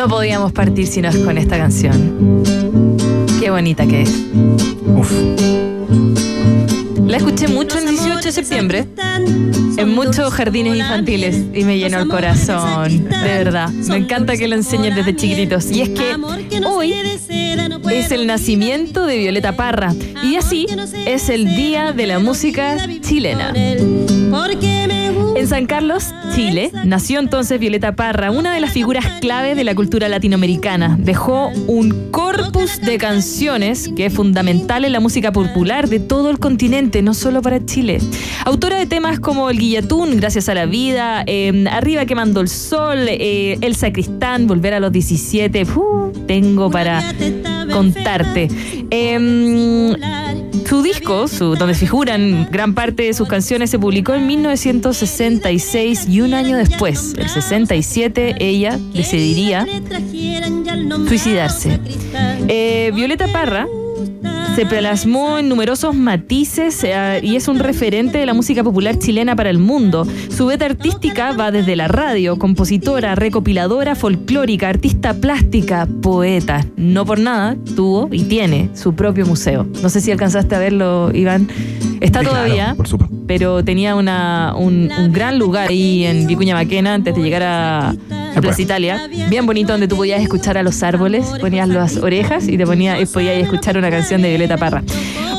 No podíamos partir si no es con esta canción. Qué bonita que es. Uf. La escuché mucho el 18 de septiembre en muchos jardines infantiles y me llenó el corazón, de verdad. Me encanta que lo enseñen desde chiquititos. Y es que hoy es el nacimiento de Violeta Parra y así es el Día de la Música Chilena. En San Carlos, Chile, nació entonces Violeta Parra, una de las figuras clave de la cultura latinoamericana. Dejó un corpus de canciones que es fundamental en la música popular de todo el continente, no solo para Chile. Autora de temas como El Guillatún, Gracias a la Vida, em, Arriba quemando el sol, eh, El Sacristán, Volver a los 17, tengo para contarte. Em, su disco, su, donde figuran gran parte de sus canciones, se publicó en 1966 y un año después, el 67, ella decidiría suicidarse. Eh, Violeta Parra se plasmó en numerosos matices eh, y es un referente de la música popular chilena para el mundo. Su beta artística va desde la radio, compositora, recopiladora folclórica, artista plástica, poeta. No por nada tuvo y tiene su propio museo. No sé si alcanzaste a verlo, Iván. Está todavía, pero tenía una, un, gran lugar ahí en Vicuña Maquena antes de llegar a, Plaza Italia. Bien bonito donde tú podías escuchar a los árboles, ponías las orejas y te ponías, podías escuchar una canción de Violeta Parra.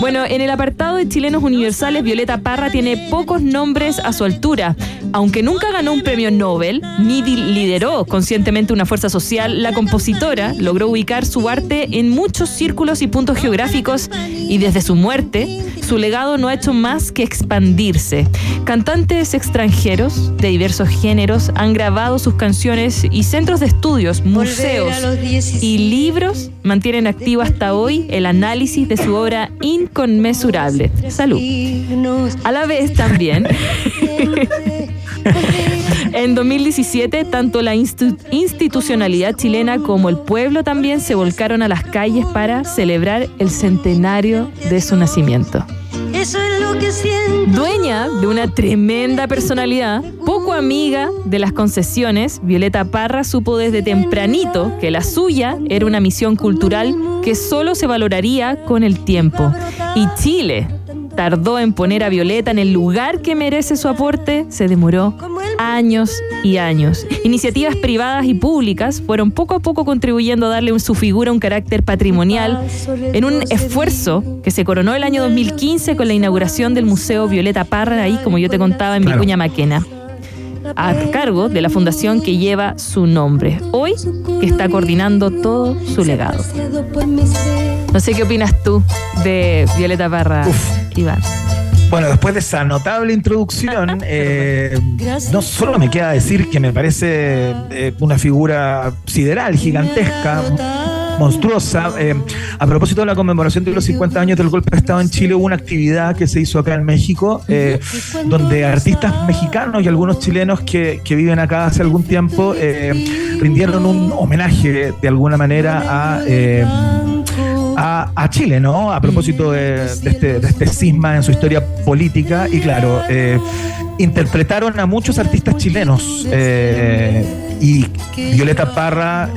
Bueno, en el apartado de chilenos universales, Violeta Parra tiene pocos nombres a su altura. Aunque nunca ganó un premio Nobel, ni lideró conscientemente una fuerza social, la compositora logró ubicar su arte en muchos círculos y puntos geográficos y desde su muerte, su legado no ha hecho más que expandirse. Cantantes extranjeros de diversos géneros han grabado sus canciones y centros de estudios, museos y libros mantienen activo hasta hoy el análisis de su obra inconmensurable. Salud. A la vez también. En 2017, tanto la institucionalidad chilena como el pueblo también se volcaron a las calles para celebrar el centenario de su nacimiento. Dueña de una tremenda personalidad, poco amiga de las concesiones, Violeta Parra supo desde tempranito que la suya era una misión cultural que solo se valoraría con el tiempo. Y Chile, tardó en poner a Violeta en el lugar que merece su aporte, se demoró años y años. Iniciativas privadas y públicas fueron poco a poco contribuyendo a darle su figura un carácter patrimonial en un esfuerzo que se coronó el año 2015 con la inauguración del Museo Violeta Parra, ahí como yo te contaba en Vicuña Maquena a cargo de la fundación que lleva su nombre, hoy que está coordinando todo su legado. No sé qué opinas tú de Violeta Parra, Iván. Bueno, después de esa notable introducción, eh, no solo me queda decir que me parece eh, una figura sideral, gigantesca, monstruosa. Eh, a propósito de la conmemoración de los 50 años del golpe de Estado en Chile, hubo una actividad que se hizo acá en México, eh, donde artistas mexicanos y algunos chilenos que, viven acá hace algún tiempo eh, rindieron un homenaje de alguna manera a... A, Chile, ¿no? A propósito de, este, de, este, cisma en su historia política. Y claro, interpretaron a muchos artistas chilenos. y Violeta Parra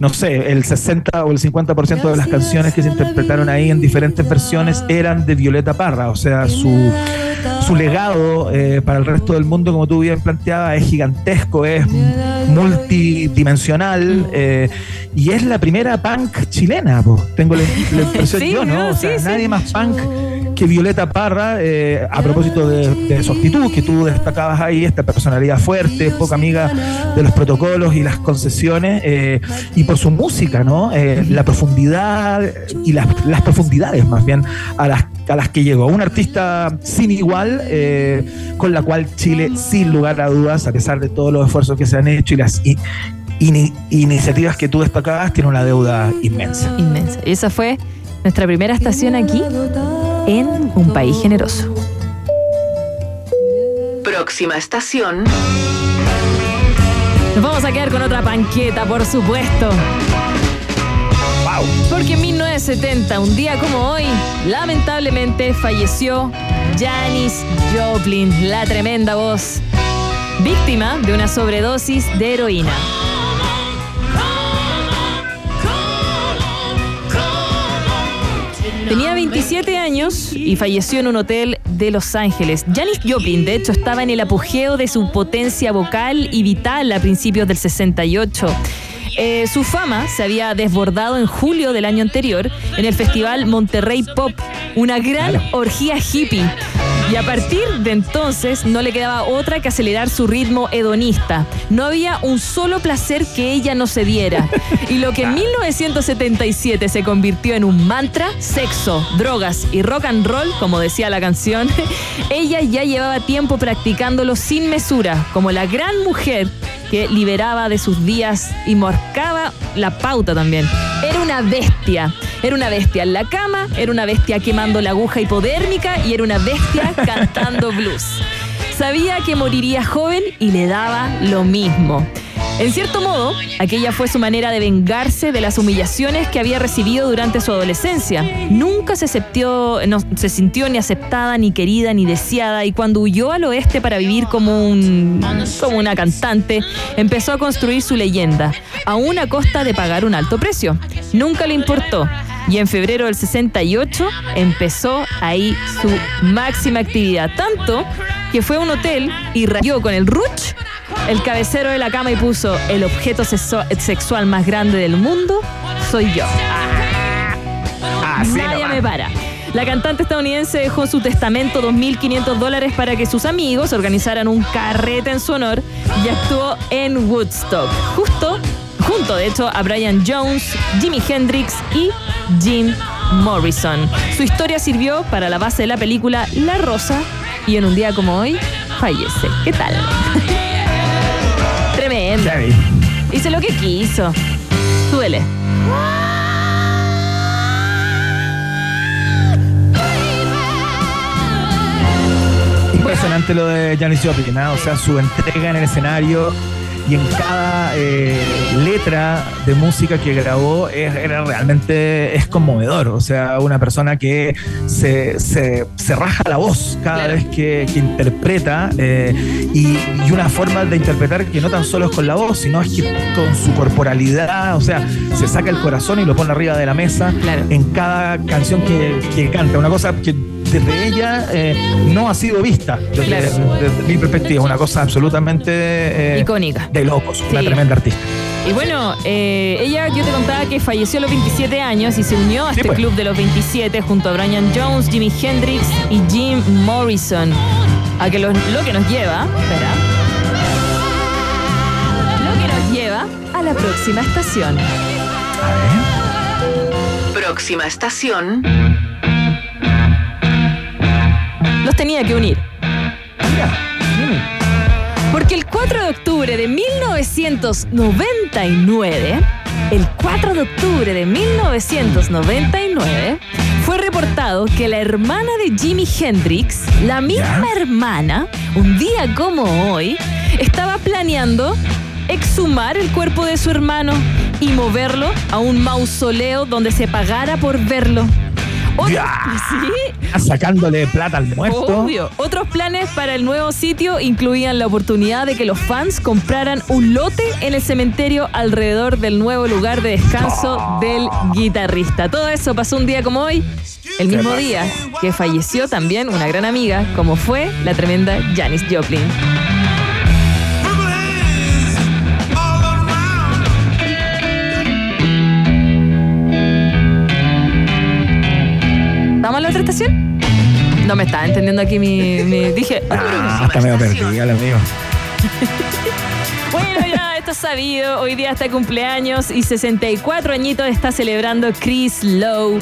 no sé, el 60 o el 50% de las canciones que se interpretaron ahí en diferentes versiones eran de Violeta Parra, o sea, su, su legado eh, para el resto del mundo, como tú bien planteabas, es gigantesco, es multidimensional eh, y es la primera punk chilena, tengo la, impresión yo, ¿no? O sea, nadie más punk que Violeta Parra, eh, a propósito de, su actitud, que tú destacabas ahí, esta personalidad fuerte, poca amiga de los protocolos y las concesiones, eh, y por su música, ¿no? Eh, la profundidad y las, profundidades más bien a las, a las que llegó. Un artista sin igual, con la cual Chile, sin lugar a dudas, a pesar de todos los esfuerzos que se han hecho y las iniciativas que tú destacabas, tiene una deuda inmensa. Inmensa. Y esa fue nuestra primera estación aquí en un país generoso. Próxima estación. Nos vamos a quedar con otra panqueta, por supuesto. Wow. Porque en 1970, un día como hoy, lamentablemente falleció Janis Joplin, la tremenda voz, víctima de una sobredosis de heroína. Tenía 27 años y falleció en un hotel de Los Ángeles. Janis Joplin, de hecho, estaba en el apogeo de su potencia vocal y vital a principios del 68. Eh, su fama se había desbordado en julio del año anterior en el festival Monterrey Pop, una gran orgía hippie y a partir de entonces no le quedaba otra que acelerar su ritmo hedonista. No había un solo placer que ella no se diera. Y lo que en 1977 se convirtió en un mantra, sexo, drogas y rock and roll, como decía la canción, ella ya llevaba tiempo practicándolo sin mesura, como la gran mujer que liberaba de sus días y marcaba la pauta también. Era una bestia, era una bestia en la cama, era una bestia quemando la aguja hipodérmica y era una bestia cantando blues. Sabía que moriría joven y le daba lo mismo. En cierto modo, aquella fue su manera de vengarse de las humillaciones que había recibido durante su adolescencia. Nunca se, sintió ni aceptada, ni querida, ni deseada, y cuando huyó al oeste para vivir como, un, como una cantante, empezó a construir su leyenda, aún a costa de pagar un alto precio. Nunca le importó. Y en febrero del 68 empezó ahí su máxima actividad, tanto que fue a un hotel y rayó con el Ruch el cabecero de la cama y puso el objeto sexual más grande del mundo soy yo. Ah, Nadie me para. La cantante estadounidense dejó en su testamento 2.500 dólares para que sus amigos organizaran un carrete en su honor y actuó en Woodstock. Justo, junto de hecho a Brian Jones, Jimi Hendrix y Jim Morrison. Su historia sirvió para la base de la película La Rosa y en un día como hoy fallece. ¿Qué tal? Tremendo. Hice lo que quiso. Duele. Impresionante lo de Janis Joplin, ¿ah? o sea, su entrega en el escenario y en cada eh, letra de música que grabó es, era realmente es conmovedor. O sea, una persona que se, se, se raja la voz cada vez que, que interpreta eh, y, y, una forma de interpretar que no tan solo es con la voz, sino es que con su corporalidad, o sea, se saca el corazón y lo pone arriba de la mesa en cada canción que, que canta. Una cosa que desde ella eh, no ha sido vista desde, Claro. desde mi perspectiva. Una cosa absolutamente eh, Icónica. de locos, una Sí. tremenda artista. Y bueno, eh, ella, yo te contaba que falleció a los 27 años y se unió a Sí, este pues. club de los 27 junto a Brian Jones, Jimi Hendrix y Jim Morrison. A que lo, lo que nos lleva, espera. Lo que nos lleva a la próxima estación. Próxima estación. Los tenía que unir. Porque el 4 de octubre de 1999, el 4 de octubre de 1999, fue reportado que la hermana de Jimi Hendrix, la misma hermana, un día como hoy, estaba planeando exhumar el cuerpo de su hermano y moverlo a un mausoleo donde se pagara por verlo. Otro- ¿Sí? Sacándole plata al muerto. Obvio. Otros planes para el nuevo sitio incluían la oportunidad de que los fans compraran un lote en el cementerio alrededor del nuevo lugar de descanso del guitarrista. Todo eso pasó un día como hoy, el mismo día que falleció también una gran amiga, como fue la tremenda Janis Joplin. ¿Vamos a la otra estación? No me estaba entendiendo aquí mi. mi- dije. Ah, está medio perdida amigo. Bueno, ya esto es sabido. Hoy día está cumpleaños y 64 añitos está celebrando Chris Lowe,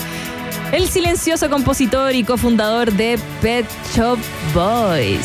el silencioso compositor y cofundador de Pet Shop Boys.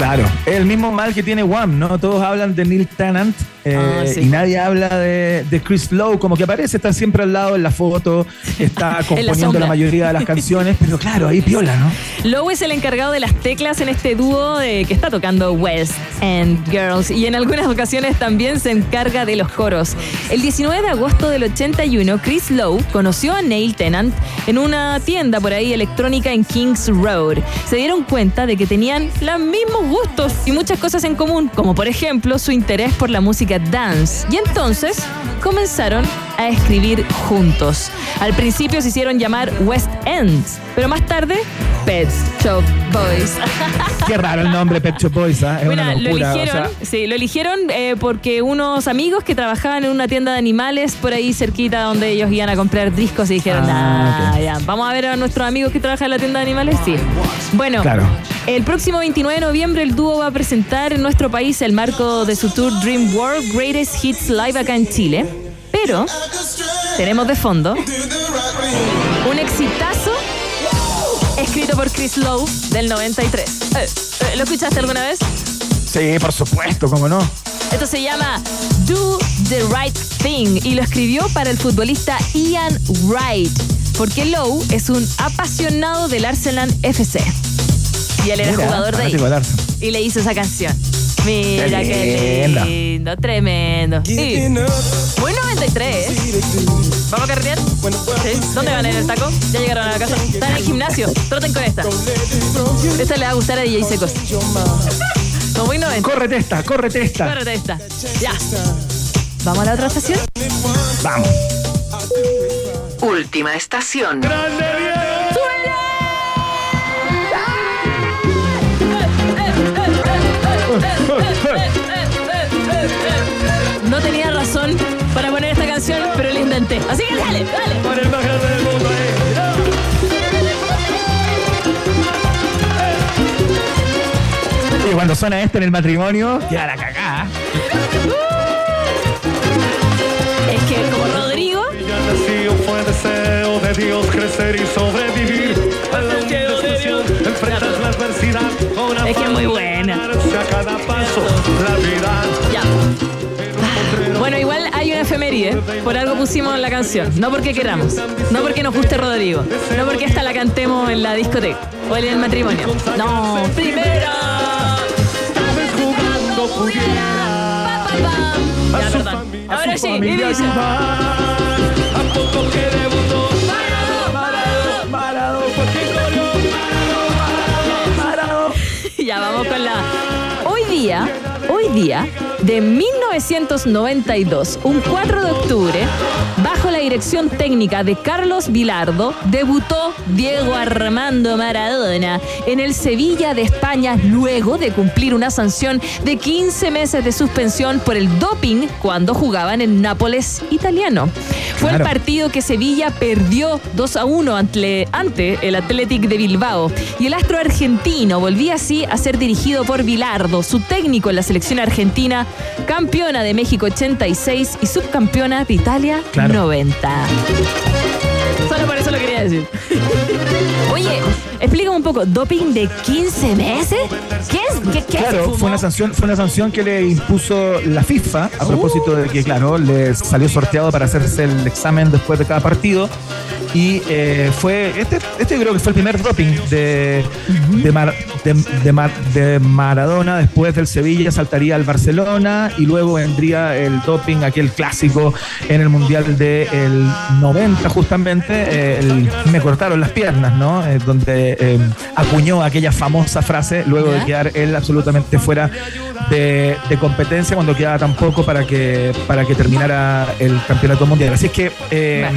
Claro, es el mismo mal que tiene Wham, ¿no? Todos hablan de Neil Tennant eh, Ah, sí. y nadie habla de, de Chris Lowe, como que aparece, está siempre al lado en la foto, está componiendo sombra. la mayoría de las canciones, pero claro, ahí piola, ¿no? Lowe es el encargado de las teclas en este dúo de, que está tocando West End Girls y en algunas ocasiones también se encarga de los coros. El 19 de agosto del 81, Chris Lowe conoció a Neil Tennant en una tienda por ahí electrónica en Kings Road. Se dieron cuenta de que tenían los mismos gustos y muchas cosas en común, como por ejemplo su interés por la música dance. Y entonces comenzaron a escribir juntos. Al principio se hicieron llamar West Ends, pero más tarde Pet Shop Boys. Qué raro el nombre Pet Shop Boys. Es Bueno, una lo o eligieron, sea, sí, lo eligieron eh, porque unos amigos que trabajaban en una tienda de animales por ahí cerquita donde ellos iban a comprar discos y dijeron, Ah, "Nah, ya, vamos a ver a nuestros amigos que trabajan en la tienda de animales, sí. Bueno, Claro. El próximo 29 de noviembre el dúo va a presentar en nuestro país el marco de su tour Dream World Greatest Hits Live acá en Chile, pero tenemos de fondo un exitazo escrito por Chris Lowe del 93. Eh, eh, ¿Lo escuchaste alguna vez? sí, por supuesto, ¿cómo no? Esto se llama Do the Right Thing y lo escribió para el futbolista Ian Wright, porque Lowe es un apasionado del Arsenal FC. Y él era Mira, jugador de Arsenal. Y le hizo esa canción. Mira Qué lindo, tremendo. Y buen 93. ¿Vamos a carretear? ¿Sí? ¿Dónde van en el taco? ¿Ya llegaron a la casa? Están en el gimnasio. Troten con esta. Esta le va a gustar a DJ Secos. Como muy 90. Córrete esta, córrete esta. Córrete esta. Ya. ¿Vamos a la otra estación? Vamos. Última estación. tenía razón para poner esta canción, pero la inventé. Así que dale, dale. Por el más grande del mundo, eh. Y eh. cuando suena esto en el matrimonio, queda la cagada. Uh. Es que como Rodrigo. Ella nació, fue deseo de Dios crecer y sobrevivir. A la enfrentas la adversidad con Es que es muy buena. A cada paso, la vida. Ya. Bueno, igual hay una efeméride. Por algo pusimos la canción. No porque queramos. No porque nos guste Rodrigo. No porque esta la cantemos en la discoteca. O en el matrimonio. No, primera. jugando pudiera Pa, pa, pam. Ya, perdón. Ahora sí, y dice. Ya vamos con la. Hoy día, hoy día, de 1992, un 4 de octubre, bajo la dirección técnica de Carlos Vilardo, debutó Diego Armando Maradona en el Sevilla de España luego de cumplir una sanción de 15 meses de suspensión por el doping cuando jugaban en Nápoles italiano. Fue el partido que Sevilla perdió 2 a 1 ante, ante el Athletic de Bilbao. Y el astro argentino volvía así a ser dirigido por Bilardo, su técnico en la selección argentina, campeona de México 86 y subcampeona de Italia Claro. 90. Solo por eso lo quería decir. Oye, explícame un poco, ¿doping de 15 meses? ¿Qué es? ¿Qué, qué Claro, fue una sanción, fue una sanción que le impuso la FIFA a propósito de que, claro, le salió sorteado para hacerse el examen después de cada partido. Y eh, fue, este, este creo que fue el primer doping de, de, Mar- de- de Mar- de Maradona. Después del Sevilla saltaría al Barcelona y luego vendría el doping, aquel clásico en el Mundial del 90 justamente. eh, el me cortaron las piernas, ¿no? Eh, donde eh, acuñó aquella famosa frase luego de quedar él absolutamente fuera de, de competencia cuando quedaba tan poco para que, para que terminara el campeonato mundial. Así es que eh,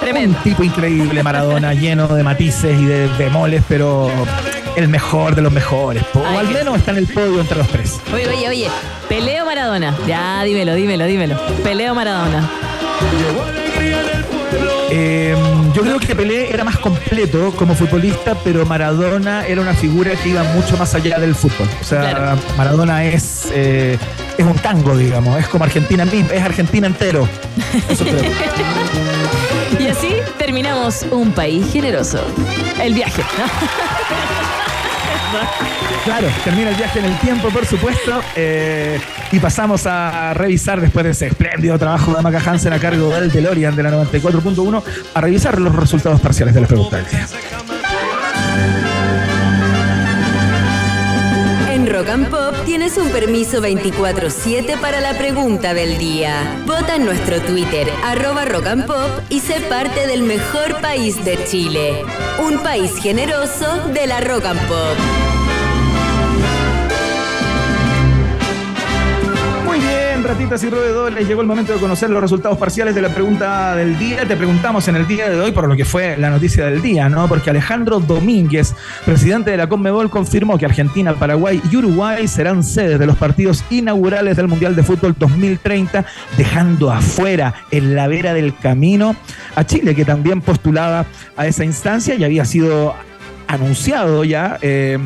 Tremendo. un tipo increíble, Maradona, lleno de matices y de bemoles, pero el mejor de los mejores. po. Ay, o al menos está en el podio entre los tres. Oye, oye, oye, Peleo Maradona. Ya, dímelo, dímelo, dímelo. Peleo Maradona. Eh, yo creo que Pelé era más completo como futbolista, pero Maradona era una figura que iba mucho más allá del fútbol. O sea, Claro. Maradona es, eh, es un tango, digamos, es como Argentina misma, es Argentina entero. Eso creo. Y así terminamos un país generoso. El viaje. Claro, termina el viaje en el tiempo, por supuesto, eh, y pasamos a revisar después de ese espléndido trabajo de Maca Hansen a cargo del DeLorean de la 94.1, a revisar los resultados parciales de las preguntas. En Rock and Pop tienes un permiso 24-7 para la pregunta del día. Vota en nuestro Twitter, arroba Rock y sé parte del mejor país de Chile. Un país generoso de la Rock and Pop. Ratitas y roedores, llegó el momento de conocer los resultados parciales de la pregunta del día. Te preguntamos en el día de hoy por lo que fue la noticia del día, ¿no? Porque Alejandro Domínguez, presidente de la Conmebol, confirmó que Argentina, Paraguay y Uruguay serán sedes de los partidos inaugurales del Mundial de Fútbol 2030, dejando afuera en la vera del camino a Chile, que también postulaba a esa instancia y había sido anunciado ya eh,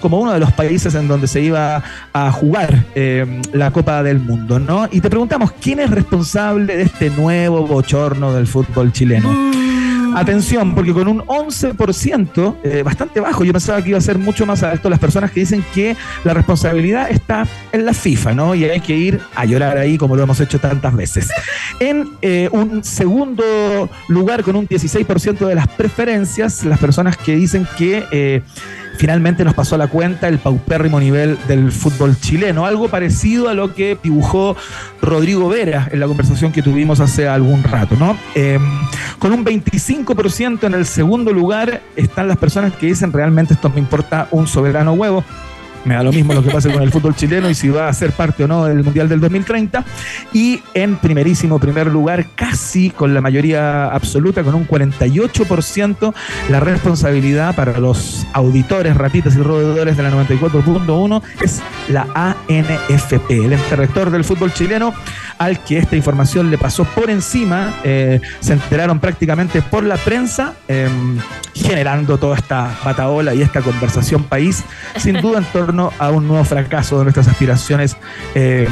como uno de los países en donde se iba a jugar eh, la Copa del Mundo, ¿no? Y te preguntamos, ¿quién es responsable de este nuevo bochorno del fútbol chileno? Atención, porque con un 11%, eh, bastante bajo, yo pensaba que iba a ser mucho más alto, las personas que dicen que la responsabilidad está en la FIFA, ¿no? Y hay que ir a llorar ahí como lo hemos hecho tantas veces. En eh, un segundo lugar, con un 16% de las preferencias, las personas que dicen que eh, finalmente nos pasó a la cuenta el paupérrimo nivel del fútbol chileno, algo parecido a lo que dibujó Rodrigo Vera en la conversación que tuvimos hace algún rato, ¿no? Eh, con un 25% en el segundo lugar están las personas que dicen realmente esto me importa un soberano huevo. Me da lo mismo lo que pase con el fútbol chileno y si va a ser parte o no del Mundial del 2030. Y en primerísimo primer lugar, casi con la mayoría absoluta, con un 48%, la responsabilidad para los auditores, ratitas y roedores de la 94.1 es la ANFP, el ente rector del fútbol chileno, al que esta información le pasó por encima. eh, se enteraron prácticamente por la prensa, eh, generando toda esta bataola y esta conversación país, sin duda en torno torno a un nuevo fracaso de nuestras aspiraciones eh,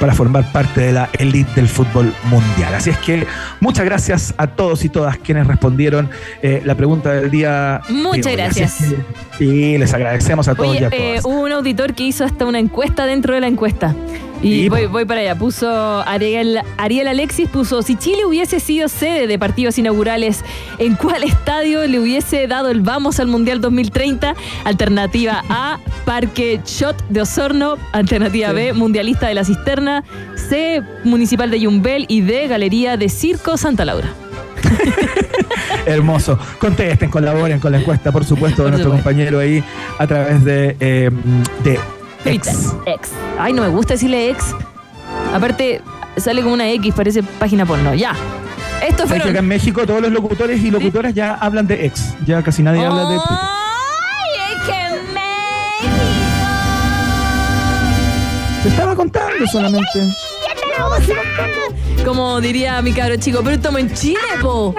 para formar parte de la elite del fútbol mundial. Así es que muchas gracias a todos y todas quienes respondieron eh, la pregunta del día. Muchas. Así gracias. Sí, les agradecemos a todos Oye, y a eh, hubo un auditor que hizo hasta una encuesta dentro de la encuesta. Y voy, voy para allá. Puso Ariel, Ariel Alexis, puso, si Chile hubiese sido sede de partidos inaugurales, ¿en cuál estadio le hubiese dado el vamos al Mundial 2030? Alternativa A, Parque Shot de Osorno. Alternativa Sí. B, Mundialista de la Cisterna. C, Municipal de Yumbel. Y D, Galería de Circo Santa Laura. Hermoso. Contesten, colaboren con la encuesta, por supuesto, de Por nuestro supuesto. compañero ahí a través de, eh, de Twitter. X. Ex. Ay, no me gusta decirle ex. Aparte, sale como una X, parece página porno. Ya. Esto que acá en México todos los locutores y locutoras ya hablan de ex. Ya casi nadie habla de. ¡Ay, es que México! Te estaba contando solamente. Como diría mi cabro chico, pero estamos en Chile, po.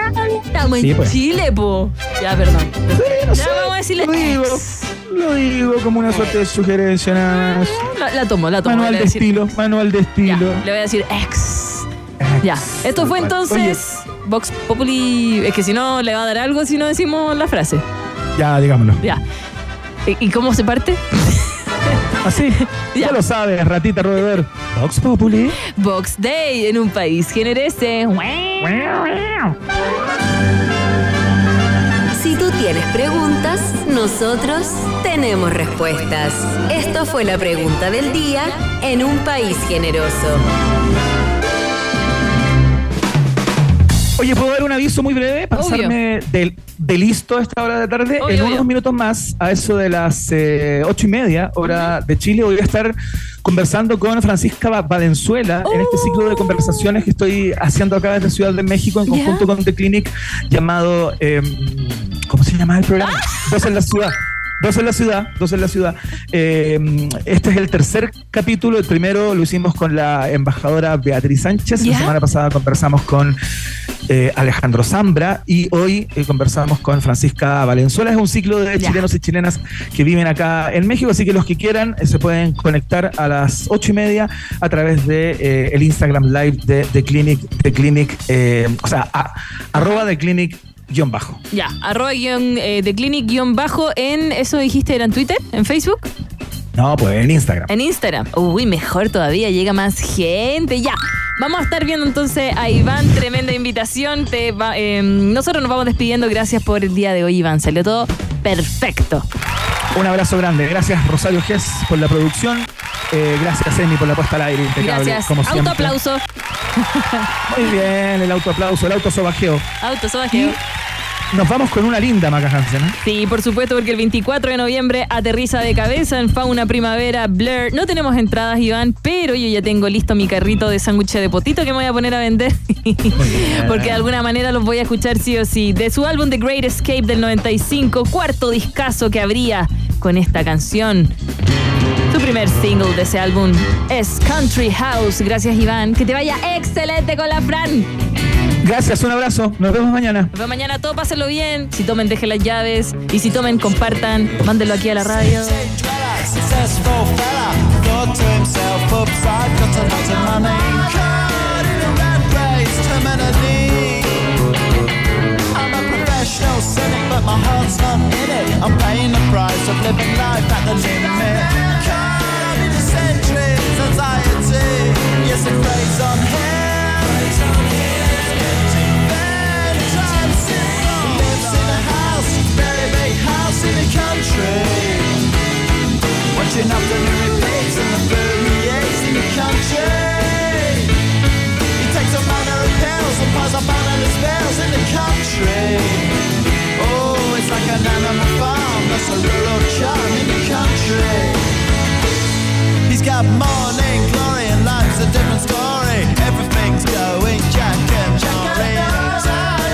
Estamos Sí, en pues. Chile, po. Ya, perdón. Sí, no Ya sé, vamos a decirle lo digo, lo digo como una suerte de sugerencia. nada más. La, la tomo, la tomo. Manual de decir- estilo, manual de Ya, estilo. le voy a decir ex. Ex. Ya. Esto fue entonces Vox Populi. Es que si no, le va a dar algo si no decimos la frase. Oye, ya, digámoslo. Ya. ¿Y, y cómo se parte? Así, Ya. ya lo sabes, ratita roedor. Vox Populi. Box Day en un país generese. Si tú tienes preguntas, nosotros tenemos respuestas. Esto fue la pregunta del día en un país generoso. Oye, ¿puedo dar un aviso muy breve? Pasarme de, de listo a esta hora de tarde. Obvio, en obvio. unos minutos más, a eso de las eh, ocho y media, hora de Chile, voy a estar conversando con Francisca Va- Valenzuela en este ciclo de conversaciones que estoy haciendo acá desde Ciudad de México en conjunto con The Clinic, llamado. eh, ¿Cómo se llama el programa? Dos en la ciudad. Dos en la ciudad, dos en la ciudad. Eh, este es el tercer capítulo. El primero lo hicimos con la embajadora Beatriz Sánchez. La semana pasada conversamos con eh, Alejandro Zambra y hoy eh, conversamos con Francisca Valenzuela. Es un ciclo de Ya. chilenos y chilenas que viven acá en México, así que los que quieran eh, se pueden conectar a las ocho y media a través de el Instagram Live de The Clinic, The Clinic, o sea, a- arroba The Clinic guion bajo. Ya, arroba guion, eh, de clinic guion bajo en, ¿eso dijiste era en Twitter? ¿En Facebook? No, pues en Instagram. En Instagram. Uy, mejor todavía, llega más gente. Ya. Vamos a estar viendo entonces a Iván, tremenda invitación. Te va- eh, nosotros nos vamos despidiendo. Gracias por el día de hoy, Iván. Salió todo perfecto. Un abrazo grande. Gracias Rosario Gess por la producción. Eh, gracias Emi por la puesta al aire. Impecable, Gracias. como siempre. Autoaplauso. Muy bien, el autoaplauso, el autosobajeo. Auto sobajeo. Nos vamos con una linda Maca Hansen. ¿eh? Sí, por supuesto, porque el 24 de noviembre aterriza de cabeza en Fauna Primavera Blur. No tenemos entradas, Iván, pero yo ya tengo listo mi carrito de sándwich de potito que me voy a poner a vender. porque de alguna manera los voy a escuchar sí o sí. De su álbum The Great Escape del 95, cuarto discazo que habría con esta canción. Su primer single de ese álbum es Country House. Gracias, Iván. Que te vaya excelente con la Fran. Gracias, un abrazo. Nos vemos mañana. Nos vemos mañana, todo pásenlo bien. Si tomen, dejen las llaves. Y si tomen, compartan. Mándenlo aquí a la radio. Cynic, but my heart's not in it. I'm paying the price of living life at the limit. the country. Watching afternoon repeats and the permeates in the country. He takes a manner of pills and piles up animal spells in the country. Oh, it's like an animal farm, that's a rural charm in the country. He's got morning glory and life's a different story. Everything's going jack and Jack and